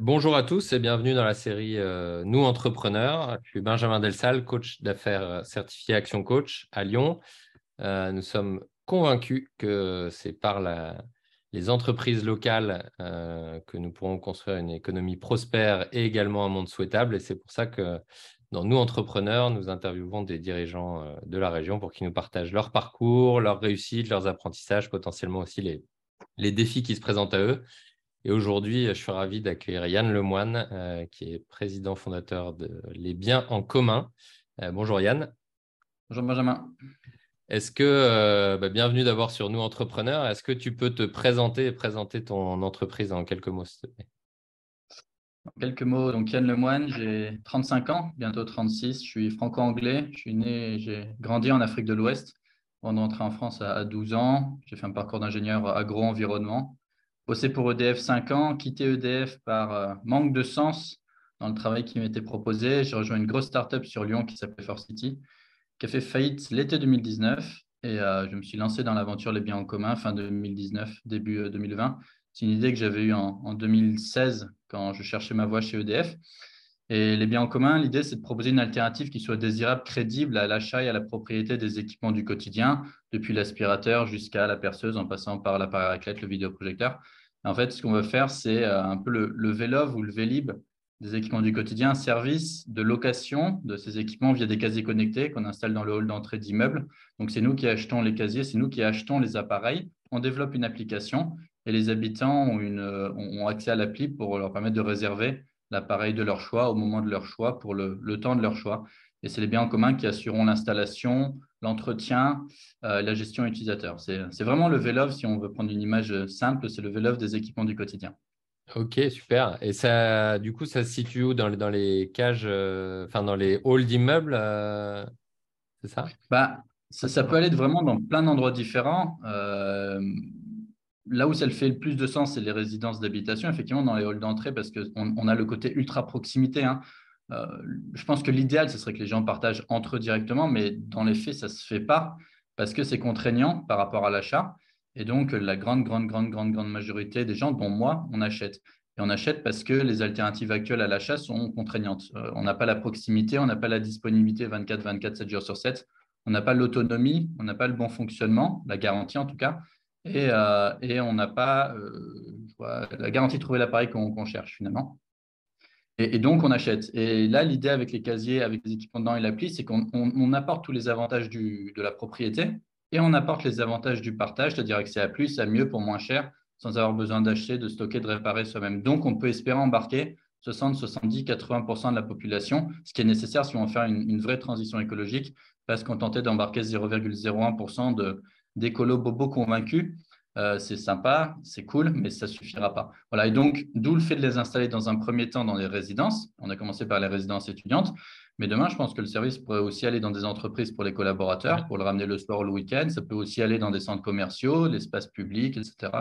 Bonjour à tous et bienvenue dans la série euh, Nous Entrepreneurs. Je suis Benjamin Delsal, coach d'affaires certifié Action Coach à Lyon. Euh, nous sommes convaincus que c'est par les entreprises locales euh, que nous pourrons construire une économie prospère et également un monde souhaitable. Et c'est pour ça que dans Nous Entrepreneurs, nous interviewons des dirigeants de la région pour qu'ils nous partagent leur parcours, leurs réussites, leurs apprentissages, potentiellement aussi les défis qui se présentent à eux et aujourd'hui, je suis ravi d'accueillir Yann Lemoine, euh, qui est président fondateur de Les Biens en commun. Euh, bonjour Yann. Bonjour Benjamin. Est-ce que, euh, bah, bienvenue d'abord sur Nous Entrepreneurs, est-ce que tu peux te présenter et présenter ton entreprise en quelques mots, s'il te plaît? En quelques mots, donc Yann Lemoine, j'ai 35 ans, bientôt 36, je suis franco-anglais, je suis né, j'ai grandi en Afrique de l'Ouest, avant d'entrer en France à 12 ans, j'ai fait un parcours d'ingénieur agro-environnement bossé pour EDF 5 ans, quitté EDF par euh, manque de sens dans le travail qui m'était proposé. J'ai rejoint une grosse startup sur Lyon qui s'appelait Force City, qui a fait faillite l'été 2019. Et euh, je me suis lancé dans l'aventure Les biens en commun fin 2019, début 2020. Euh, C'est une idée que j'avais eue en, en, 2016 quand je cherchais ma voie chez EDF. Et les biens en commun, l'idée, c'est de proposer une alternative qui soit désirable, crédible à l'achat et à la propriété des équipements du quotidien, depuis l'aspirateur jusqu'à la perceuse, en passant par l'appareil raclette, le vidéoprojecteur. En fait, ce qu'on veut faire, c'est euh, un peu le, le ou le Vélib des équipements du quotidien, un service de location de ces équipements via des casiers connectés qu'on installe dans le hall d'entrée d'immeuble. Donc, c'est nous qui achetons les casiers, c'est nous qui achetons les appareils. On développe une application et les habitants ont, euh, ont accès à l'appli pour leur permettre de réserver l'appareil de leur choix au moment de leur choix pour le, temps de leur choix. Et c'est les biens en commun qui assureront l'installation, l'entretien, euh, la gestion utilisateur. C'est vraiment le VLOV, si on veut prendre une image simple, c'est le VLOV des équipements du quotidien. Ok, super. Et ça, du coup, ça se situe où dans les, dans les cages, euh, enfin dans les halls d'immeubles euh, C'est ça? Bah, ça, ça, peut aller vraiment dans plein d'endroits différents là où ça fait le plus de sens, c'est les résidences d'habitation, effectivement, dans les halls d'entrée, parce qu'on on a le côté ultra proximité. Hein. Euh, je pense que l'idéal, ce serait que les gens partagent entre eux directement, mais dans les faits, ça ne se fait pas parce que c'est contraignant par rapport à l'achat. Et donc, la grande, grande, grande, grande, grande majorité des gens, dont moi, on achète. Et on achète parce que les alternatives actuelles à l'achat sont contraignantes. Euh, on n'a pas la proximité, on n'a pas la disponibilité 24, 24, 7 jours sur 7. On n'a pas l'autonomie, on n'a pas le bon fonctionnement, la garantie en tout cas. Euh, et, on n'a pas euh, la garantie de trouver l'appareil qu'on cherche finalement. Et, donc, on achète. Et là, l'idée avec les casiers, avec les équipements dedans et l'appli, c'est qu'on apporte tous les avantages de la propriété et on apporte les avantages du partage, c'est-à-dire accès à plus, à mieux pour moins cher, sans avoir besoin d'acheter, de stocker, de réparer soi-même. Donc, on peut espérer embarquer 60, 70, 80% de la population, ce qui est nécessaire si on veut faire une, une vraie transition écologique, parce qu'on tentait d'embarquer 0,01% de, d'écolos bobos convaincus. Euh, c'est sympa, c'est cool, mais ça ne suffira pas. Voilà, et donc, d'où le fait de les installer dans un premier temps dans les résidences. On a commencé par les résidences étudiantes, mais demain, je pense que le service pourrait aussi aller dans des entreprises pour les collaborateurs, pour le ramener le soir ou le week-end. Ça peut aussi aller dans des centres commerciaux, l'espace public, etc.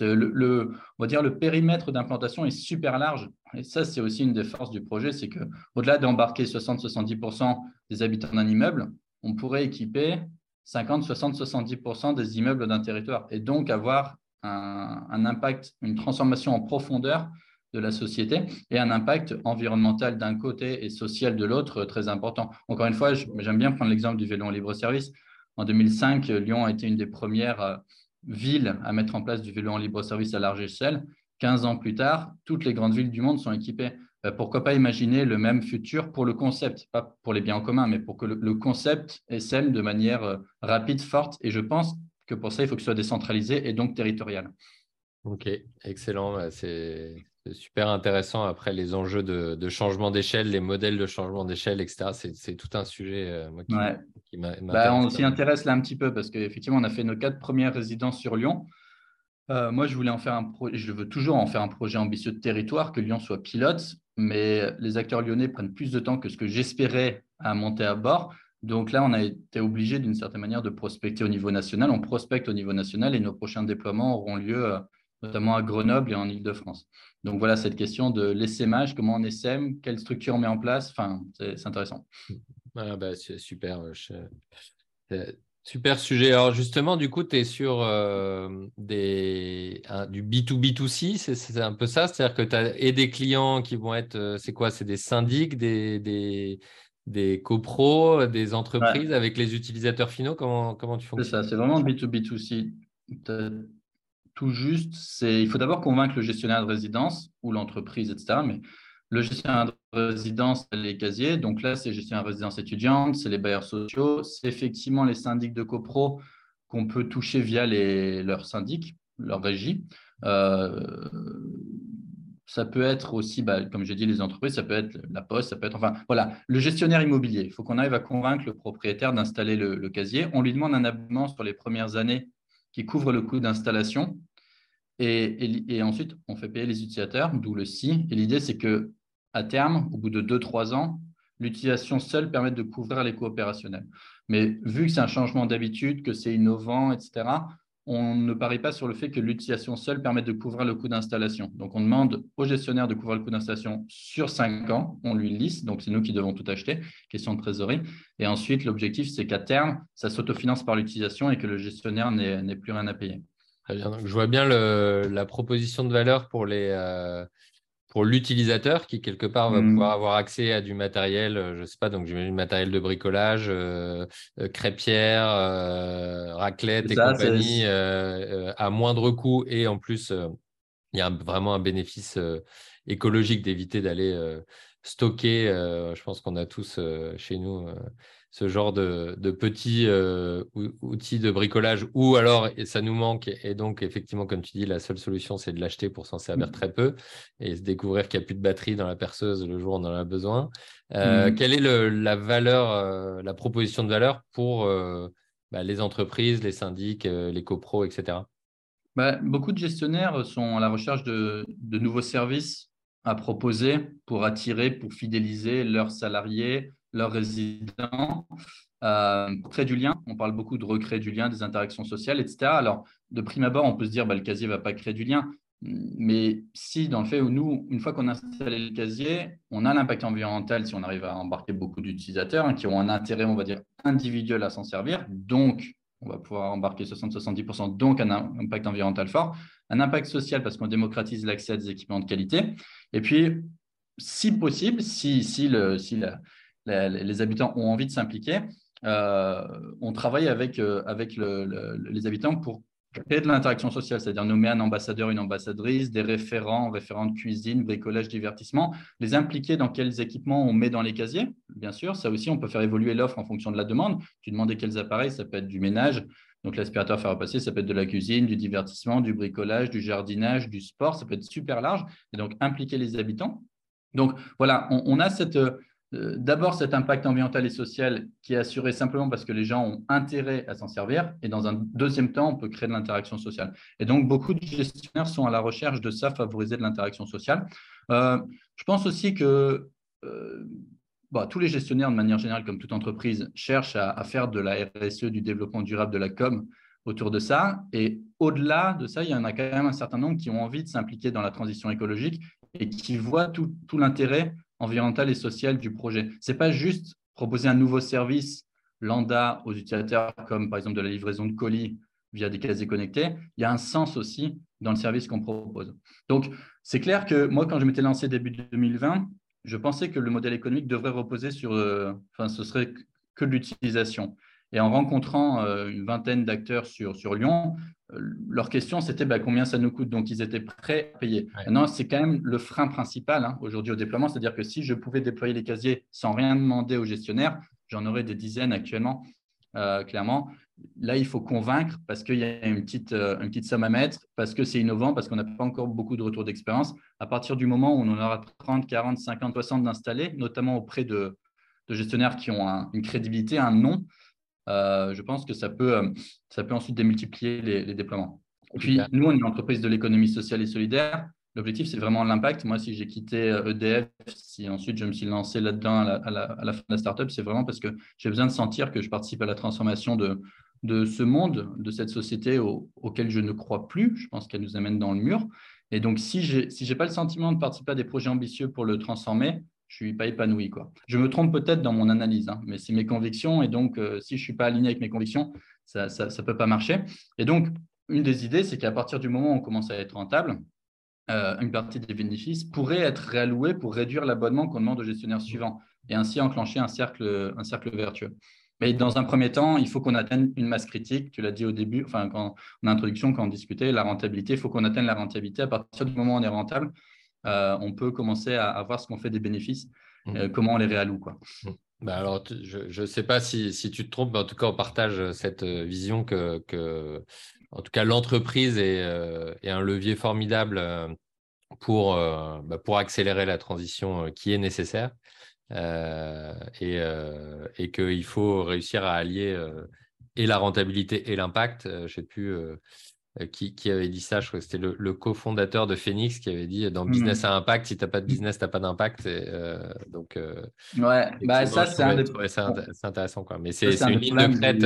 Le, on va dire le périmètre d'implantation est super large. Et ça, c'est aussi une des forces du projet, c'est qu'au-delà d'embarquer 60-70% des habitants d'un immeuble, on pourrait équiper 50, 60, 70% des immeubles d'un territoire et donc avoir un, impact, une transformation en profondeur de la société et un impact environnemental d'un côté et social de l'autre très important. Encore une fois, j'aime bien prendre l'exemple du vélo en libre service. En 2005, Lyon a été une des premières euh, villes à mettre en place du vélo en libre service à large échelle. 15 ans plus tard, toutes les grandes villes du monde sont équipées. Euh, pourquoi pas imaginer le même futur pour le concept, pas pour les biens en commun, mais pour que le, concept essaime de manière euh, rapide, forte. Et je pense que pour ça, il faut que ce soit décentralisé et donc territorial. Ok, excellent. C'est super intéressant. Après, les enjeux de, changement d'échelle, les modèles de changement d'échelle, etc. C'est tout un sujet euh, qui, ouais. Bah, on s'y intéresse là un petit peu parce qu'effectivement, on a fait nos quatre premières résidences sur Lyon. moi, je voulais en faire un projet, je veux toujours en faire un projet ambitieux de territoire, que Lyon soit pilote mais les acteurs lyonnais prennent plus de temps que ce que j'espérais à monter à bord. Donc là, on a été obligé d'une certaine manière de prospecter au niveau national. On prospecte au niveau national et nos prochains déploiements auront lieu euh, notamment à Grenoble et en Ile-de-France. Donc voilà cette question de l'essaimage, comment on essaime, quelle structure on met en place. Enfin, c'est intéressant. Ah bah, super. Super sujet. Alors justement, du coup, tu es sur euh, des, du B2B2C, c'est un peu ça? C'est-à-dire que tu as et des clients qui vont être, euh, c'est quoi? C'est des syndics, des, des, des copros, des entreprises avec les utilisateurs finaux? Comment, comment tu fonctionnes C'est ça, c'est vraiment B2B2C. Tout juste, il faut d'abord convaincre le gestionnaire de résidence ou l'entreprise, etc. Mais le gestionnaire de résidence, les casiers. Donc là, c'est gestionnaire de résidence étudiante, c'est les bailleurs sociaux, c'est effectivement les syndics de copro qu'on peut toucher via les, leurs syndics, leur régie. Euh, ça peut être aussi, bah, comme j'ai dit, les entreprises, ça peut être la poste, ça peut être, enfin, voilà, le gestionnaire immobilier. Il faut qu'on arrive à convaincre le propriétaire d'installer le, casier. On lui demande un abonnement sur les premières années qui couvre le coût d'installation. Et, ensuite, on fait payer les utilisateurs, d'où le si. Et l'idée, c'est que à terme, au bout de 2-3 ans, l'utilisation seule permet de couvrir les coûts opérationnels. Mais vu que c'est un changement d'habitude, que c'est innovant, etc., on ne parie pas sur le fait que l'utilisation seule permette de couvrir le coût d'installation. Donc, on demande au gestionnaire de couvrir le coût d'installation sur 5 ans. On lui liste, donc c'est nous qui devons tout acheter, question de trésorerie. Et ensuite, l'objectif, c'est qu'à terme, ça s'autofinance par l'utilisation et que le gestionnaire n'ait plus rien à payer. Très bien. je vois bien la proposition de valeur pour les, euh, pour l'utilisateur qui, quelque part, va mmh. pouvoir avoir accès à du matériel, euh, je ne sais pas, donc j'imagine matériel de bricolage, euh, euh crêpière, raclette et compagnie, à moindre coût. Et en plus, il y a vraiment un bénéfice écologique d'éviter d'aller stocker. je pense qu'on a tous chez nous ce genre de, petits euh, outils de bricolage ou alors ça nous manque et donc effectivement comme tu dis la seule solution c'est de l'acheter pour s'en servir mmh. très peu et se découvrir qu'il n'y a plus de batterie dans la perceuse le jour où on en a besoin. Euh, mmh. Quelle est la valeur, euh, la proposition de valeur pour bah, les entreprises, les syndics, les copros, etc. Bah, beaucoup de gestionnaires sont à la recherche de, de nouveaux services à proposer pour attirer, pour fidéliser leurs salariés, leurs résidents, euh, créer du lien. On parle beaucoup de recréer du lien, des interactions sociales, etc. Alors, de prime abord, on peut se dire, bah, le casier ne va pas créer du lien. Mais si, dans le fait où nous, une fois qu'on a installé le casier, on a l'impact environnemental si on arrive à embarquer beaucoup d'utilisateurs hein, qui ont un intérêt, on va dire, individuel à s'en servir. Donc, on va pouvoir embarquer 60-70%, donc un impact environnemental fort. Un impact social parce qu'on démocratise l'accès à des équipements de qualité. Et puis, si possible, si, si, le, si la, les habitants ont envie de s'impliquer, euh, on travaille avec, euh, avec les habitants pour créer de l'interaction sociale, c'est-à-dire nommer un ambassadeur, une ambassadrice, des référents, référents de cuisine, bricolage, divertissement, les impliquer dans quels équipements on met dans les casiers, bien sûr. Ça aussi, on peut faire évoluer l'offre en fonction de la demande. Tu demandais quels appareils, ça peut être du ménage, donc l'aspirateur faire repasser, ça peut être de la cuisine, du divertissement, du bricolage, du jardinage, du sport, ça peut être super large. Et donc impliquer les habitants. Donc voilà, on a cette, d'abord cet impact environnemental et social qui est assuré simplement parce que les gens ont intérêt à s'en servir, et dans un deuxième temps, on peut créer de l'interaction sociale. Et donc, beaucoup de gestionnaires sont à la recherche de ça, favoriser de l'interaction sociale. Euh, je pense aussi que euh, bah, tous les gestionnaires, de manière générale, comme toute entreprise, cherchent à, faire de la RSE, du développement durable, de la com autour de ça. Et au-delà de ça, il y en a quand même un certain nombre qui ont envie de s'impliquer dans la transition écologique et qui voient tout l'intérêt environnementale et sociale du projet. Ce n'est pas juste proposer un nouveau service lambda aux utilisateurs, comme par exemple de la livraison de colis via des casiers connectés. Il y a un sens aussi dans le service qu'on propose. Donc, c'est clair que moi, quand je m'étais lancé début 2020, je pensais que le modèle économique devrait reposer sur, euh, enfin, ce serait que l'utilisation. Et en rencontrant euh, une vingtaine d'acteurs sur, sur Lyon, leur question, c'était bah, combien ça nous coûte? Donc, ils étaient prêts à payer. Maintenant, c'est quand même le frein principal hein, aujourd'hui au déploiement. C'est-à-dire que si je pouvais déployer les casiers sans rien demander au gestionnaire, j'en aurais des dizaines actuellement, euh, clairement. Là, il faut convaincre parce qu'il y a une petite, euh, une petite somme à mettre, parce que c'est innovant, parce qu'on n'a pas encore beaucoup de retours d'expérience. À partir du moment où on en aura 30, 40, 50, 60 d'installés, notamment auprès de, gestionnaires qui ont une crédibilité, un nom, euh, je pense que ça peut, euh, ça peut ensuite démultiplier les, déploiements. Et puis, nous, on est une entreprise de l'économie sociale et solidaire. L'objectif, c'est vraiment l'impact. Moi, si j'ai quitté EDF, euh, e si ensuite je me suis lancé là-dedans à la, fin de la startup, c'est vraiment parce que j'ai besoin de sentir que je participe à la transformation de, de ce monde, de cette société auquel je ne crois plus. Je pense qu'elle nous amène dans le mur. Et donc, si je n'ai si pas le sentiment de participer à des projets ambitieux pour le transformer, je suis pas épanoui. Quoi. Je me trompe peut-être dans mon analyse, hein, mais c'est mes convictions. Et donc, euh, si je suis pas aligné avec mes convictions, ça ne peut pas marcher. Et donc, une des idées, c'est qu'à partir du moment où on commence à être rentable, euh, une partie des bénéfices pourrait être réallouée pour réduire l'abonnement qu'on demande au gestionnaire suivant et ainsi enclencher un cercle, un cercle vertueux. Mais dans un premier temps, il faut qu'on atteigne une masse critique. Tu l'as dit au début, enfin, quand, en introduction, quand on discutait, la rentabilité, il faut qu'on atteigne la rentabilité. À partir du moment où on est rentable, euh, on peut commencer à, voir ce qu'on fait des bénéfices, mmh. euh, comment on les réalloue. Quoi. Mmh. Bah alors, je ne sais pas si, tu te trompes, mais en tout cas, on partage cette euh, vision que, que en tout cas, l'entreprise est, est, un levier formidable pour, bah, pour accélérer la transition qui est nécessaire. et, et qu'il faut réussir à allier et la rentabilité et l'impact. je ne sais plus euh, qui, avait dit ça. Je crois que c'était le, cofondateur de Phoenix qui avait dit dans hmm. business à impact, si tu n'as pas de business, tu n'as pas d'impact. Euh, donc, euh, ouais, bah, ça, c'est intéressant. Quoi. Mais c'est une ligne de crête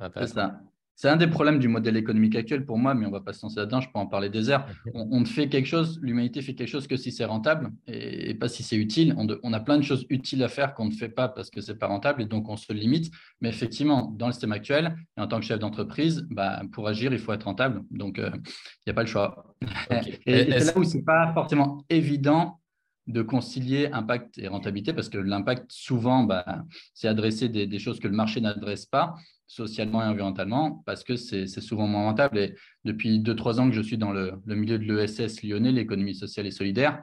intéressante. C'est un des problèmes du modèle économique actuel pour moi, mais on ne va pas se lancer là-dedans, je peux en parler des heures. On, ne fait quelque chose, l'humanité fait quelque chose que si c'est rentable et, pas si c'est utile. On, a plein de choses utiles à faire qu'on ne fait pas parce que ce n'est pas rentable et donc on se limite. Mais effectivement, dans le système actuel, et en tant que chef d'entreprise, bah, pour agir, il faut être rentable. Donc, euh, il n'y a pas le choix. et, c'est là où ce n'est pas forcément évident de concilier impact et rentabilité parce que l'impact, souvent, bah, c'est adresser des, des, choses que le marché n'adresse pas socialement et environnementalement parce que c'est souvent moins rentable. Et depuis 2-3 ans que je suis dans le, milieu de l'ESS lyonnais, l'économie sociale et solidaire,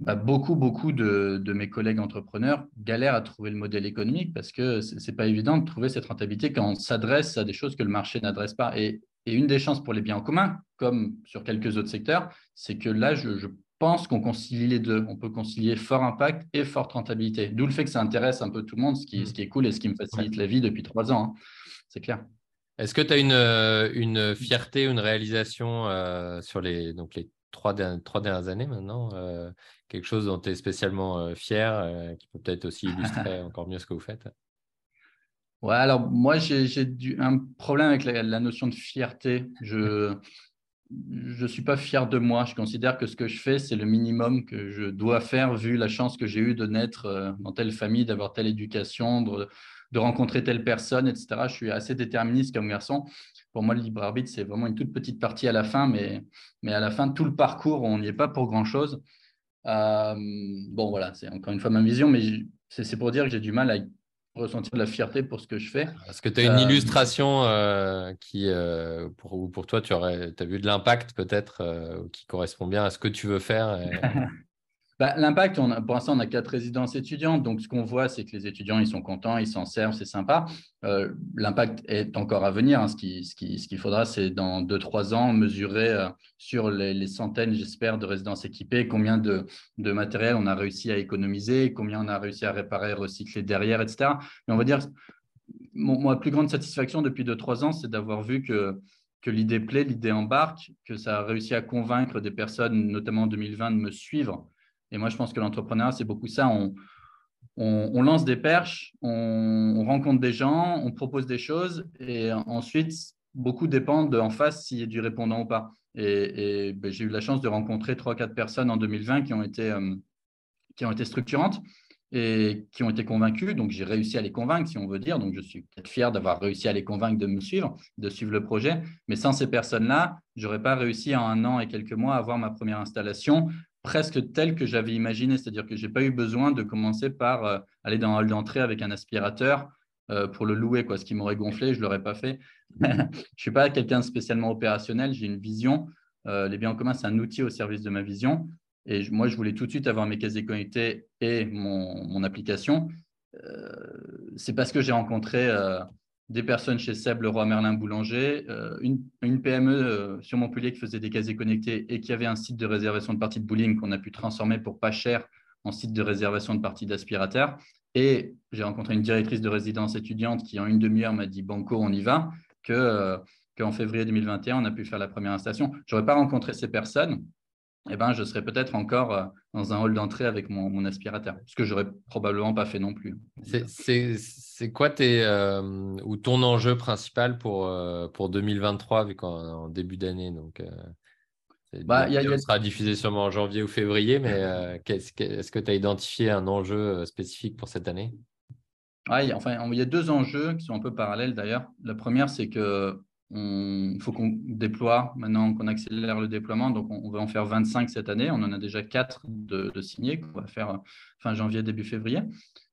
bah, beaucoup, beaucoup de, mes collègues entrepreneurs galèrent à trouver le modèle économique parce que ce n'est pas évident de trouver cette rentabilité quand on s'adresse à des choses que le marché n'adresse pas. Et, une des chances pour les biens en commun, comme sur quelques autres secteurs, c'est que là, je, je pense qu'on concilie les deux. On peut concilier fort impact et forte rentabilité. D'où le fait que ça intéresse un peu tout le monde, ce qui, ce qui est cool et ce qui me facilite la vie depuis trois ans. Hein c'est clair. Est-ce que tu as une, euh, une, fierté, une réalisation euh, sur les, donc les trois, trois dernières années maintenant euh, Quelque chose dont tu es spécialement fier, qui peut peut-être aussi illustrer encore mieux ce que vous faites? Ouais, alors moi, j'ai un problème avec la, la, notion de fierté. Je ne suis pas fier de moi. Je considère que ce que je fais, c'est le minimum que je dois faire vu la chance que j'ai eue de naître dans telle famille, d'avoir telle éducation, de, de rencontrer telle personne, etc. Je suis assez déterministe comme garçon. Pour moi, le libre arbitre, c'est vraiment une toute petite partie à la fin, mais, mais à la fin, tout le parcours, on n'y est pas pour grand-chose. Euh, bon, voilà, c'est encore une fois ma vision, mais c'est pour dire que j'ai du mal à ressentir de la fierté pour ce que je fais. Est-ce que tu as une euh, illustration euh, qui, pour, pour toi, tu aurais, as vu de l'impact peut-être qui correspond bien à ce que tu veux faire Bah, l'impact, pour l'instant, on a quatre résidences étudiantes. Donc, ce qu'on voit, c'est que les étudiants, ils sont contents, ils s'en servent, c'est sympa. Euh, l'impact est encore à venir. Hein. Ce qu'il faudra, c'est dans deux, trois ans, mesurer euh, sur les, centaines, j'espère, de résidences équipées, combien de, matériel on a réussi à économiser, combien on a réussi à réparer, recycler derrière, etc. Mais on va dire, mon, ma plus grande satisfaction depuis deux, trois ans, c'est d'avoir vu que que l'idée plaît, l'idée embarque, que ça a réussi à convaincre des personnes, notamment en 2020, de me suivre et moi, je pense que l'entrepreneuriat, c'est beaucoup ça. On, lance des perches, on, rencontre des gens, on propose des choses, et ensuite, beaucoup dépend de en face s'il y a du répondant ou pas. Et, ben, j'ai eu la chance de rencontrer trois, quatre personnes en 2020 qui ont été, euh, qui ont été structurantes et qui ont été convaincues. Donc, j'ai réussi à les convaincre, si on veut dire. Donc, je suis peut-être fier d'avoir réussi à les convaincre de me suivre, de suivre le projet. Mais sans ces personnes-là, je n'aurais pas réussi en un an et quelques mois à avoir ma première installation presque tel que j'avais imaginé, c'est-à-dire que je n'ai pas eu besoin de commencer par euh, aller dans un hall d'entrée avec un aspirateur euh, pour le louer, quoi. ce qui m'aurait gonflé, je ne l'aurais pas fait. je ne suis pas quelqu'un spécialement opérationnel, j'ai une vision. Euh, les biens en commun, c'est un outil au service de ma vision. Et moi, je voulais tout de suite avoir mes casiers connectés et mon application. c'est parce que j'ai rencontré des personnes chez Seb, le roi Merlin Boulanger, euh, une, PME euh, sur Montpellier qui faisait des casiers connectés et qui avait un site de réservation de parties de bowling qu'on a pu transformer pour pas cher en site de réservation de parties d'aspirateurs. Et j'ai rencontré une directrice de résidence étudiante qui, en une demi-heure, m'a dit Banco, on y va, que, euh, qu'en février 2021, on a pu faire la première installation. Je n'aurais pas rencontré ces personnes eh ben, je serais peut-être encore euh, dans un hall d'entrée avec mon, aspirateur, ce que j'aurais probablement pas fait non plus. C'est quoi tes, euh, ou ton enjeu principal pour, euh, pour 2023, vu qu'en en début d'année donc, Bah, il sera diffusé sûrement en janvier ou février, mais euh, est-ce que tu as identifié un enjeu euh, spécifique pour cette année? Enfin, il y a deux enjeux qui sont un peu parallèles d'ailleurs. La première, c'est que il faut qu'on déploie maintenant, qu'on accélère le déploiement. Donc, on, va en faire 25 cette année. On en a déjà 4 de, signés qu'on va faire euh, fin janvier, début février.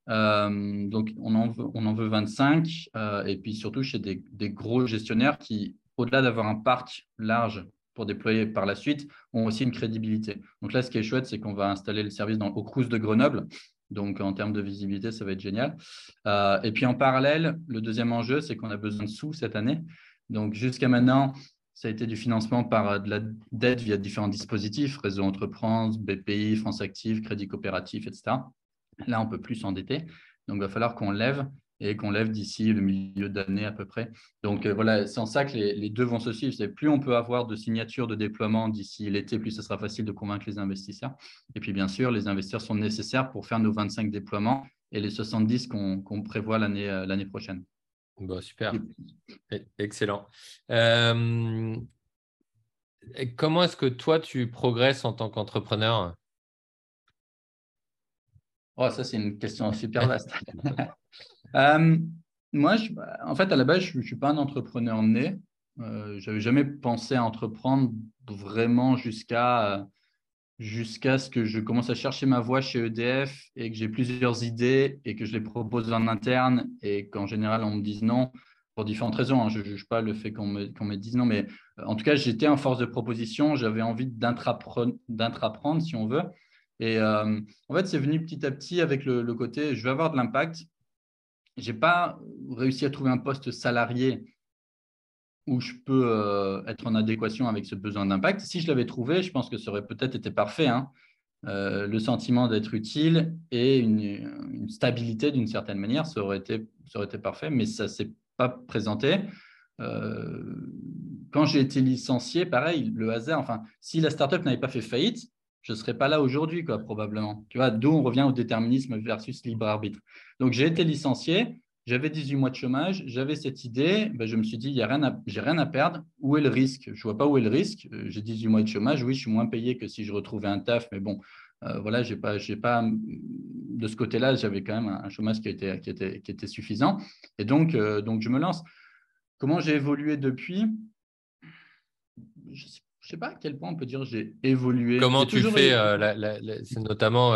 donc, on en veut, on en veut 25. et puis surtout chez des, gros gestionnaires qui, au-delà d'avoir un parc large pour déployer par la suite, ont aussi une crédibilité. Donc là, ce qui est chouette, c'est qu'on va installer le service dans, au Crous de Grenoble. Donc, en termes de visibilité, ça va être génial. Euh, et puis, en parallèle, le deuxième enjeu, c'est qu'on a besoin de sous cette année. Donc, jusqu'à maintenant, ça a été du financement par de la dette via différents dispositifs, Réseau Entreprendre, BPI, France Active, Crédit Coopératif, etc. Là, on ne peut plus s'endetter. Donc, il va falloir qu'on lève et qu'on lève d'ici le milieu d'année à peu près. Donc euh, voilà, c'est en ça que les, deux vont se suivre. C'est plus on peut avoir de signatures de déploiement d'ici l'été, plus ce sera facile de convaincre les investisseurs. Et puis bien sûr, les investisseurs sont nécessaires pour faire nos 25 déploiements et les 70 qu'on prévoit l'année euh, l'année prochaine. Bon, super, excellent. Euh, comment est-ce que toi, tu progresses en tant qu'entrepreneur? Oh, ça, c'est une question super vaste. Euh, moi, en fait, à la base, je ne suis pas un entrepreneur né. Euh, je n'avais jamais pensé à entreprendre vraiment jusqu'à jusqu'à ce que je commence à chercher ma voie chez EDF et que j'ai plusieurs idées et que je les propose en interne et qu'en général, on me dise non pour différentes raisons. Hein. Je ne juge pas le fait qu'on me, dise non, mais euh, en tout cas, j'étais en force de proposition. J'avais envie d'intraprendre, si on veut. Et en fait, c'est venu petit à petit avec le, le côté je vais avoir de l'impact j'ai pas réussi à trouver un poste salarié où je peux euh, être en adéquation avec ce besoin d'impact. Si je l'avais trouvé, je pense que ça aurait peut-être été parfait. Hein. Euh, le sentiment d'être utile et une, stabilité d'une certaine manière, ça aurait, été, parfait, mais ça ne s'est pas présenté. Euh, quand j'ai été licencié, pareil, le hasard, enfin, si la startup n'avait pas fait faillite, je ne serais pas là aujourd'hui, quoi, probablement. Tu vois, d'où on revient au déterminisme versus libre arbitre. Donc, j'ai été licencié, j'avais 18 mois de chômage, j'avais cette idée, ben, je me suis dit, il y a rien j'ai rien à perdre. Où est le risque? Je ne vois pas où est le risque. Euh, j'ai 18 mois de chômage, oui, je suis moins payé que si je retrouvais un taf, mais bon, euh, voilà, j'ai pas, j'ai pas, de ce côté-là, j'avais quand même un chômage qui était, qui était, qui était suffisant. Et donc, euh, donc, je me lance. Comment j'ai évolué depuis? Je sais je sais pas à quel point on peut dire j'ai évolué. Comment tu fais euh, C'est notamment,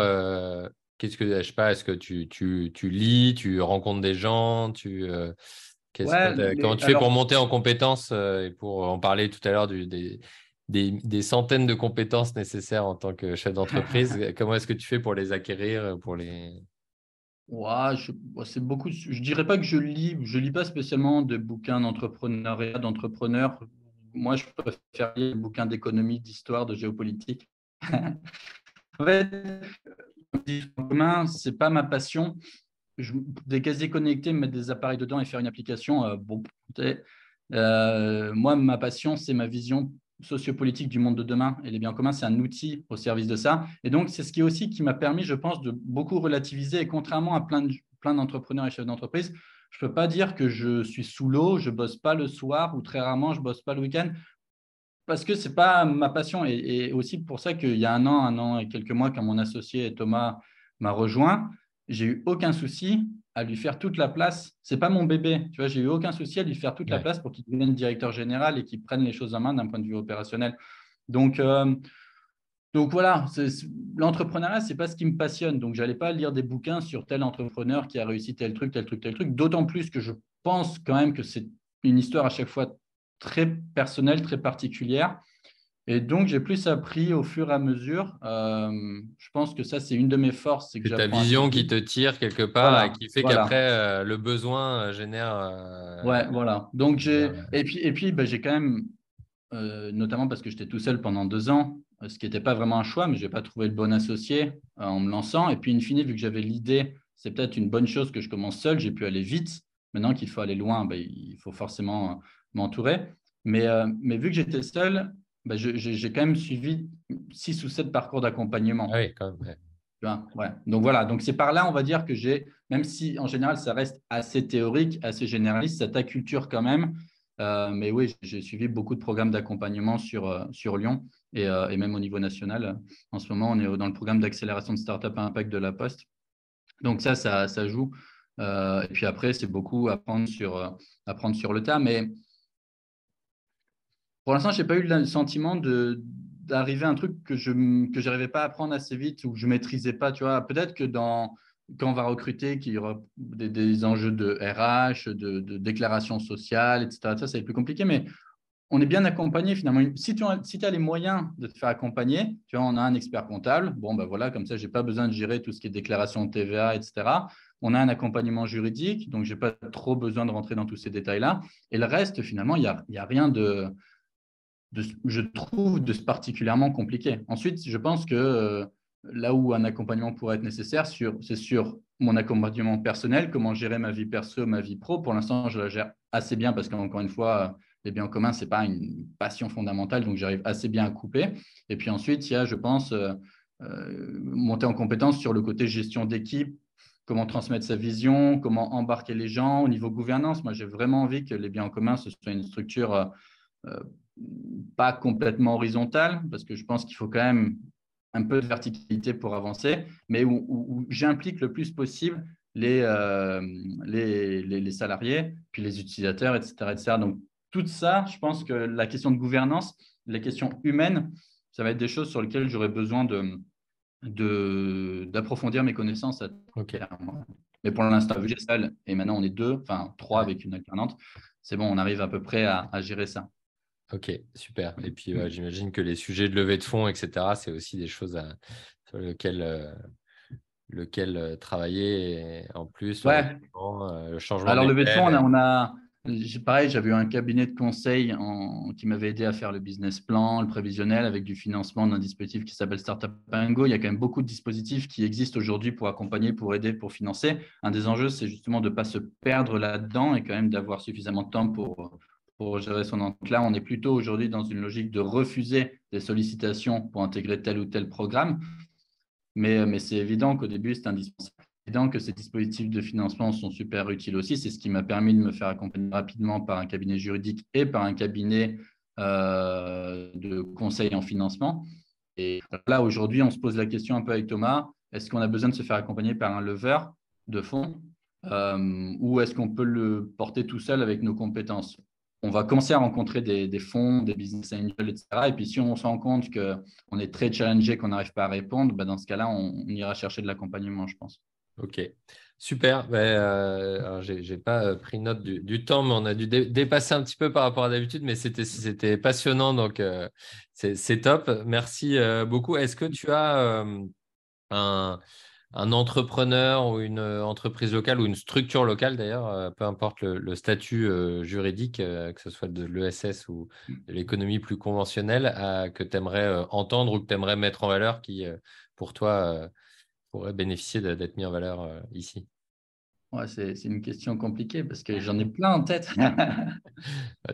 qu'est-ce que je sais pas, est-ce que tu, tu, tu, lis, tu rencontres des gens, tu euh, comment tu fais pour monter en compétences et pour en parler tout à l'heure des, des, des, centaines de compétences nécessaires en tant que chef d'entreprise. comment est-ce que tu fais pour les acquérir, pour les Ouais, je, c'est beaucoup. Je dirais pas que je lis. Je lis pas spécialement de bouquins d'entrepreneuriat, d'entrepreneurs moi, je préfère lire des bouquins d'économie, d'histoire, de géopolitique. en fait, commun, c'est pas ma passion. Je, des casiers connectés, mettre des appareils dedans et faire une application, euh, bon, euh, moi, ma passion, c'est ma vision sociopolitique du monde de demain. Et les biens communs, c'est un outil au service de ça. Et donc, c'est ce qui aussi qui m'a permis, je pense, de beaucoup relativiser. Et contrairement à plein, de, plein d'entrepreneurs et chefs d'entreprise, je ne peux pas dire que je suis sous l'eau, je bosse pas le soir ou très rarement, je bosse pas le week-end parce que ce n'est pas ma passion. Et, aussi pour ça qu'il y a un an, un an et quelques mois, quand mon associé Thomas m'a rejoint, j'ai eu aucun souci à lui faire toute la place. Ce n'est pas mon bébé, tu vois, j'ai eu aucun souci à lui faire toute la place pour qu'il devienne directeur général et qu'il prenne les choses en main d'un point de vue opérationnel. Donc, euh, donc voilà, l'entrepreneuriat, ce n'est pas ce qui me passionne. Donc, je n'allais pas lire des bouquins sur tel entrepreneur qui a réussi tel truc, tel truc, tel truc. D'autant plus que je pense quand même que c'est une histoire à chaque fois très personnelle, très particulière. Et donc, j'ai plus appris au fur et à mesure. Euh, je pense que ça, c'est une de mes forces. C'est ta vision qui te tire quelque part et qui fait qu'après, euh, le besoin euh, génère. Ouais, voilà. Donc, j'ai. Et puis, et puis bah, j'ai quand même, notamment parce que j'étais tout seul pendant deux ans, ce qui n'était pas vraiment un choix, mais je n'ai pas trouvé le bon associé en me lançant. Et puis, in fine, vu que j'avais l'idée, c'est peut-être une bonne chose que je commence seul, j'ai pu aller vite. Maintenant qu'il faut aller loin, ben, il faut forcément euh, m'entourer. Mais, euh, mais vu que j'étais seul, ben, j'ai quand même suivi six ou sept parcours d'accompagnement. Ah oui, quand même. Ouais. Donc voilà, donc c'est par là, on va dire que j'ai, même si en général ça reste assez théorique, assez généraliste, ça culture quand même. mais oui, j'ai suivi beaucoup de programmes d'accompagnement sur, sur Lyon et, et, même au niveau national. En ce moment, on est dans le programme d'accélération de start-up à impact de la Poste. Donc ça, ça, ça joue. et puis après, c'est beaucoup apprendre sur, apprendre sur le tas. Mais pour l'instant, je n'ai pas eu le sentiment d'arriver à un truc que je que n'arrivais pas à apprendre assez vite ou que je maîtrisais pas. Tu vois, peut-être que dans quand on va recruter, qu'il y aura des, enjeux de RH, de, déclaration sociale, etc. Ça, être plus compliqué, mais on est bien accompagné finalement. Si tu as, les moyens de te faire accompagner, tu vois, on a un expert comptable, bon, ben voilà, comme ça, je n'ai pas besoin de gérer tout ce qui est déclaration de TVA, etc. On a un accompagnement juridique, donc je n'ai pas trop besoin de rentrer dans tous ces détails-là. Et le reste, finalement, il n'y a, y a rien de, je trouve, de particulièrement compliqué. Ensuite, je pense que euh, là où un accompagnement pourrait être nécessaire, c'est sur mon accompagnement personnel, comment gérer ma vie perso, ma vie pro. Pour l'instant, je la gère assez bien parce qu'encore une fois, les biens communs, ce n'est pas une passion fondamentale, donc j'arrive assez bien à couper. Et puis ensuite, il y a, je pense, euh, euh, monter en compétence sur le côté gestion d'équipe, comment transmettre sa vision, comment embarquer les gens au niveau gouvernance. Moi, j'ai vraiment envie que les biens en commun, ce soit une structure pas complètement horizontale, parce que je pense qu'il faut quand même un peu de verticalité pour avancer, mais où, j'implique le plus possible euh, les, les, les, salariés, puis les utilisateurs, etc., etc. Donc, tout ça, je pense que la question de gouvernance, les questions humaines, ça va être des choses sur lesquelles j'aurais besoin de, d'approfondir mes connaissances. Mais pour l'instant, vu que j'ai seul, et maintenant on est deux, enfin trois avec une alternante, c'est bon, on arrive à peu près à gérer ça. Ok, super. Et puis, mmh. j'imagine que les sujets de levée de fonds, etc., c'est aussi des choses sur lesquelles, euh, travailler en plus. Ouais. le changement Alors, levée de fonds, on a, pareil, j'avais eu un cabinet de conseil qui m'avait aidé à faire le business plan, le prévisionnel, avec du financement d'un dispositif qui s'appelle Startup Bingo. Il y a quand même beaucoup de dispositifs qui existent aujourd'hui pour accompagner, pour aider, pour financer. Un des enjeux, c'est justement de ne pas se perdre là-dedans et quand même d'avoir suffisamment de temps pour pour gérer son là, on est plutôt aujourd'hui dans une logique de refuser des sollicitations pour intégrer tel ou tel programme. Mais, mais c'est évident qu'au début, c'est indispensable. C'est évident que ces dispositifs de financement sont super utiles aussi. C'est ce qui m'a permis de me faire accompagner rapidement par un cabinet juridique et par un cabinet euh, de conseil en financement. Et là, aujourd'hui, on se pose la question un peu avec Thomas, est-ce qu'on a besoin de se faire accompagner par un leveur de fonds euh, ou est-ce qu'on peut le porter tout seul avec nos compétences? On va commencer à rencontrer des, fonds, des business angels, etc. Et puis, si on se rend compte qu'on est très challengé, qu'on n'arrive pas à répondre, bah, dans ce cas-là, on, ira chercher de l'accompagnement, je pense. OK. Super. Ben, euh, je n'ai pas euh, pris note du, temps, mais on a dû dépasser un petit peu par rapport à d'habitude, mais c'était passionnant, donc euh, c'est top. Merci beaucoup. Est-ce que tu as un, un entrepreneur ou une euh, entreprise locale ou une structure locale d'ailleurs, euh, peu importe le, statut euh, juridique, que ce soit de l'ESS ou de l'économie plus conventionnelle, que tu aimerais entendre ou que tu aimerais mettre en valeur qui, pour toi, pourrait bénéficier d'être mis en valeur ici? Ouais, c'est une question compliquée parce que j'en ai plein en tête. Bah,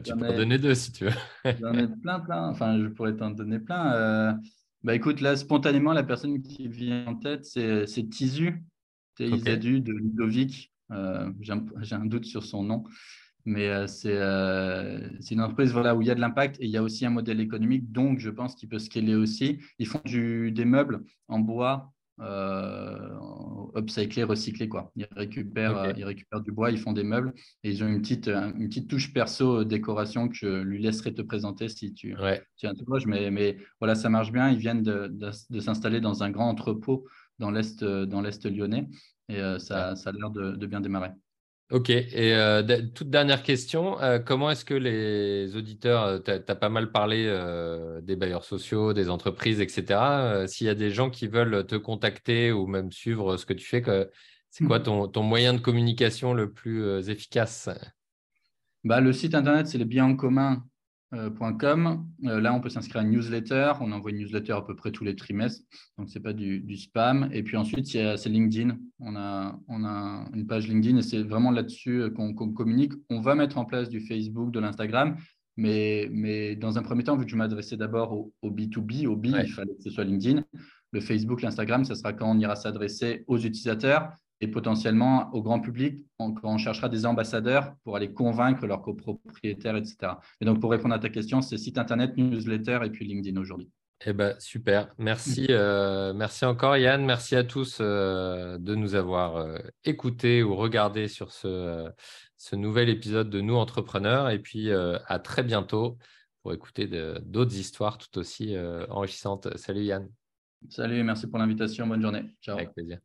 tu peux en donner deux si tu veux. j'en ai plein, plein. Enfin, je pourrais t'en donner plein. Bah écoute, là, spontanément, la personne qui vient en tête, c'est Tizu, T-I-Z-U de Ludovic. Euh, J'ai un, doute sur son nom, mais euh, euh, c'est une entreprise voilà, où il y a de l'impact et il y a aussi un modèle économique, donc je pense qu'il peut scaler aussi. Ils font du, des meubles en bois upcycler, recycler. Quoi. Ils, récupèrent, euh, ils récupèrent du bois, ils font des meubles et ils ont une petite, une petite touche perso euh, décoration que je lui laisserai te présenter si tu, ouais. tu Mais, mais voilà, ça marche bien. Ils viennent de, de, s'installer dans un grand entrepôt dans l'Est lyonnais et ça, ça a l'air de, de bien démarrer. Ok, et euh, toute dernière question, euh, comment est-ce que les auditeurs, euh, tu as, pas mal parlé des bailleurs sociaux, des entreprises, etc. S'il y a des gens qui veulent te contacter ou même suivre ce que tu fais, c'est quoi mmh. ton, moyen de communication le plus efficace? Bah, Le site internet, c'est les biens en commun euh, euh, là, on peut s'inscrire à une newsletter. On envoie une newsletter à peu près tous les trimestres, donc ce n'est pas du, spam. Et puis ensuite, c'est LinkedIn. On a, on a une page LinkedIn et c'est vraiment là-dessus euh, qu'on communique. On va mettre en place du Facebook, de l'Instagram, mais, mais dans un premier temps, vu que je m'adressais d'abord au, B2B, au B, il fallait que ce soit LinkedIn. Le Facebook, l'Instagram, ce sera quand on ira s'adresser aux utilisateurs et potentiellement au grand public on cherchera des ambassadeurs pour aller convaincre leurs copropriétaires, etc. Et donc, pour répondre à ta question, c'est site internet, newsletter et puis LinkedIn aujourd'hui. Eh ben, super. Merci, euh, merci encore Yann. Merci à tous euh, de nous avoir euh, écoutés ou regardés sur ce, ce nouvel épisode de Nous Entrepreneurs. Et puis à très bientôt pour écouter d'autres histoires tout aussi enrichissantes. Salut Yann. Salut, merci pour l'invitation. Bonne journée. Ciao. Avec plaisir.